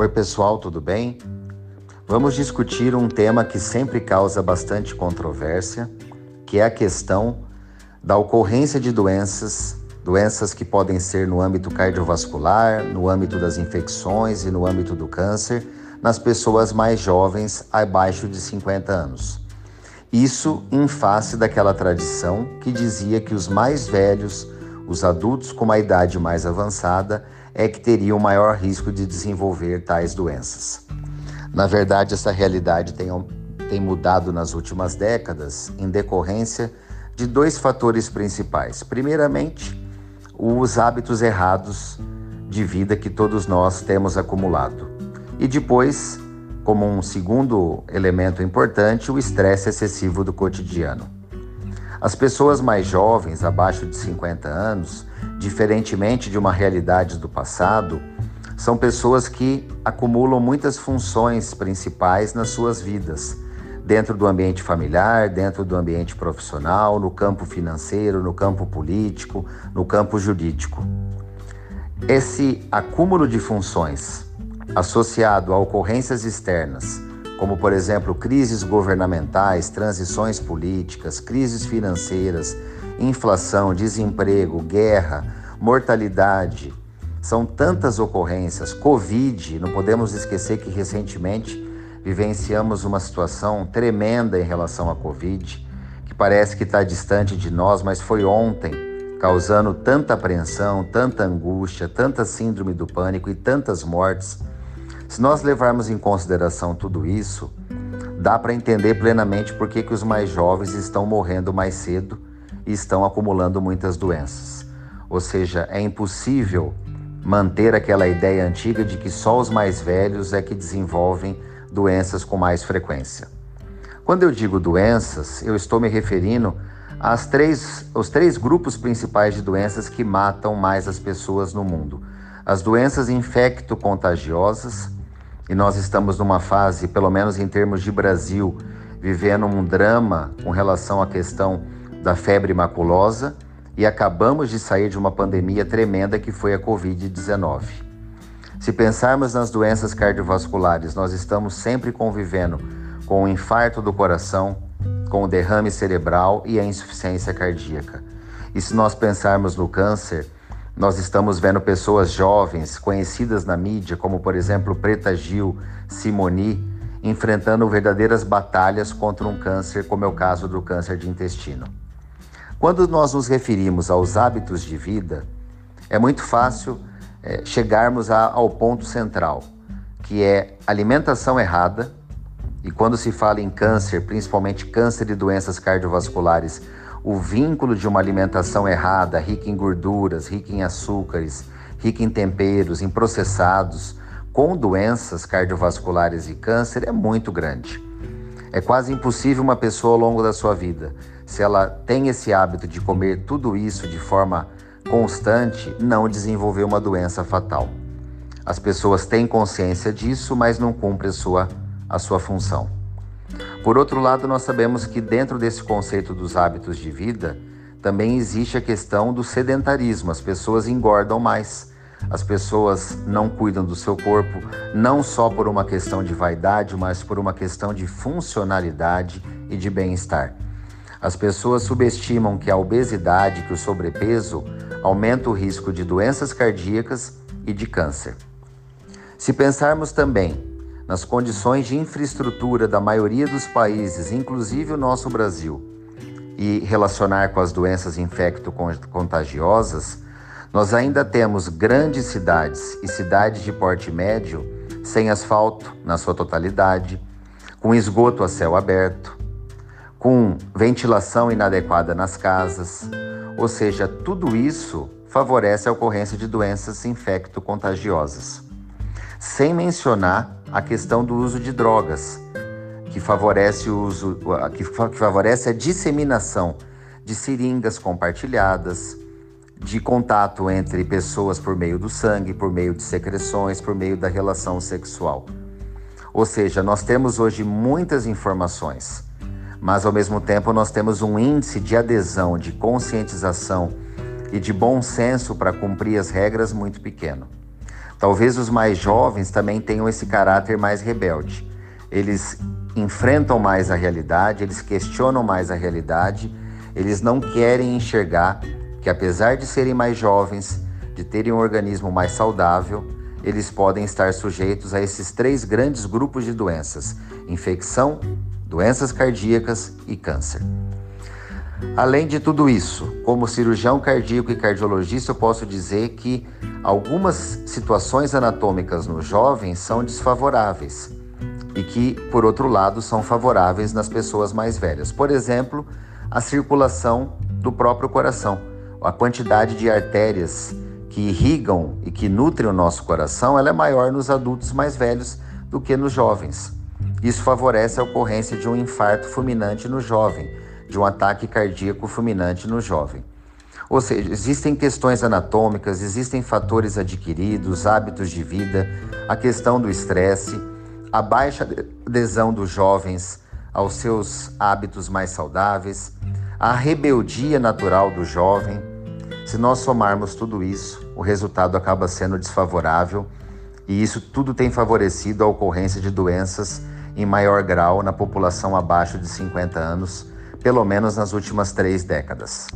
Oi, pessoal, tudo bem? Vamos discutir um tema que sempre causa bastante controvérsia, que é a questão da ocorrência de doenças, doenças que podem ser no âmbito cardiovascular, no âmbito das infecções e no âmbito do câncer, nas pessoas mais jovens abaixo de 50 anos. Isso em face daquela tradição que dizia que os mais velhos, os adultos com uma idade mais avançada, é que teriam maior risco de desenvolver tais doenças. Na verdade, essa realidade tem, tem mudado nas últimas décadas em decorrência de dois fatores principais. Primeiramente, os hábitos errados de vida que todos nós temos acumulado. E depois, como um segundo elemento importante, o estresse excessivo do cotidiano. As pessoas mais jovens, abaixo de 50 anos, diferentemente de uma realidade do passado, são pessoas que acumulam muitas funções principais nas suas vidas, dentro do ambiente familiar, dentro do ambiente profissional, no campo financeiro, no campo político, no campo jurídico. Esse acúmulo de funções, associado a ocorrências externas, como por exemplo crises governamentais, transições políticas, crises financeiras, inflação, desemprego, guerra, mortalidade. São tantas ocorrências. Covid, não podemos esquecer que recentemente vivenciamos uma situação tremenda em relação à Covid, que parece que está distante de nós, mas foi ontem, causando tanta apreensão, tanta angústia, tanta síndrome do pânico e tantas mortes se nós levarmos em consideração tudo isso, dá para entender plenamente por que, que os mais jovens estão morrendo mais cedo e estão acumulando muitas doenças. Ou seja, é impossível manter aquela ideia antiga de que só os mais velhos é que desenvolvem doenças com mais frequência. Quando eu digo doenças, eu estou me referindo aos três, aos três grupos principais de doenças que matam mais as pessoas no mundo: as doenças infecto-contagiosas, e nós estamos numa fase, pelo menos em termos de Brasil, vivendo um drama com relação à questão da febre maculosa e acabamos de sair de uma pandemia tremenda que foi a Covid-19. Se pensarmos nas doenças cardiovasculares, nós estamos sempre convivendo com o infarto do coração, com o derrame cerebral e a insuficiência cardíaca. E se nós pensarmos no câncer, nós estamos vendo pessoas jovens, conhecidas na mídia, como por exemplo Preta Gil, Simoni, enfrentando verdadeiras batalhas contra um câncer, como é o caso do câncer de intestino. Quando nós nos referimos aos hábitos de vida, é muito fácil é, chegarmos a, ao ponto central, que é alimentação errada. E quando se fala em câncer, principalmente câncer e doenças cardiovasculares, o vínculo de uma alimentação errada, rica em gorduras, rica em açúcares, rica em temperos, em processados, com doenças cardiovasculares e câncer é muito grande. É quase impossível uma pessoa ao longo da sua vida, se ela tem esse hábito de comer tudo isso de forma constante, não desenvolver uma doença fatal. As pessoas têm consciência disso, mas não cumprem a sua, a sua função. Por outro lado, nós sabemos que dentro desse conceito dos hábitos de vida, também existe a questão do sedentarismo. As pessoas engordam mais, as pessoas não cuidam do seu corpo, não só por uma questão de vaidade, mas por uma questão de funcionalidade e de bem-estar. As pessoas subestimam que a obesidade, que o sobrepeso, aumenta o risco de doenças cardíacas e de câncer. Se pensarmos também nas condições de infraestrutura da maioria dos países, inclusive o nosso Brasil, e relacionar com as doenças infecto-contagiosas, nós ainda temos grandes cidades e cidades de porte médio sem asfalto na sua totalidade, com esgoto a céu aberto, com ventilação inadequada nas casas, ou seja, tudo isso favorece a ocorrência de doenças infecto-contagiosas. Sem mencionar a questão do uso de drogas, que favorece, o uso, que favorece a disseminação de seringas compartilhadas, de contato entre pessoas por meio do sangue, por meio de secreções, por meio da relação sexual. Ou seja, nós temos hoje muitas informações, mas ao mesmo tempo nós temos um índice de adesão, de conscientização e de bom senso para cumprir as regras muito pequeno. Talvez os mais jovens também tenham esse caráter mais rebelde. Eles enfrentam mais a realidade, eles questionam mais a realidade, eles não querem enxergar que, apesar de serem mais jovens, de terem um organismo mais saudável, eles podem estar sujeitos a esses três grandes grupos de doenças: infecção, doenças cardíacas e câncer. Além de tudo isso, como cirurgião cardíaco e cardiologista, eu posso dizer que algumas situações anatômicas nos jovens são desfavoráveis e que, por outro lado, são favoráveis nas pessoas mais velhas. Por exemplo, a circulação do próprio coração. A quantidade de artérias que irrigam e que nutrem o nosso coração, ela é maior nos adultos mais velhos do que nos jovens. Isso favorece a ocorrência de um infarto fulminante no jovem, de um ataque cardíaco fulminante no jovem. Ou seja, existem questões anatômicas, existem fatores adquiridos, hábitos de vida, a questão do estresse, a baixa adesão dos jovens aos seus hábitos mais saudáveis, a rebeldia natural do jovem. Se nós somarmos tudo isso, o resultado acaba sendo desfavorável e isso tudo tem favorecido a ocorrência de doenças em maior grau na população abaixo de 50 anos, pelo menos nas últimas três décadas.